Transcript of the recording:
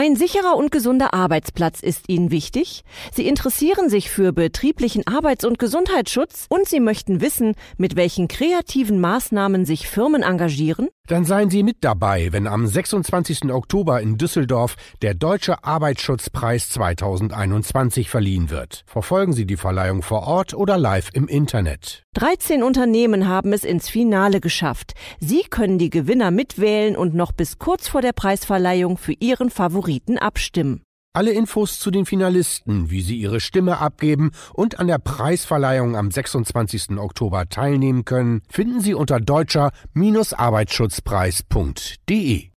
Ein sicherer und gesunder Arbeitsplatz ist Ihnen wichtig? Sie interessieren sich für betrieblichen Arbeits- und Gesundheitsschutz und Sie möchten wissen, mit welchen kreativen Maßnahmen sich Firmen engagieren? Dann seien Sie mit dabei, wenn am 26. Oktober in Düsseldorf der Deutsche Arbeitsschutzpreis 2021 verliehen wird. Verfolgen Sie die Verleihung vor Ort oder live im Internet. 13 Unternehmen haben es ins Finale geschafft. Sie können die Gewinner mitwählen und noch bis kurz vor der Preisverleihung für Ihren Favoriten abstimmen. Alle Infos zu den Finalisten, wie sie ihre Stimme abgeben und an der Preisverleihung am 26. Oktober teilnehmen können, finden Sie unter deutscher-arbeitsschutzpreis.de.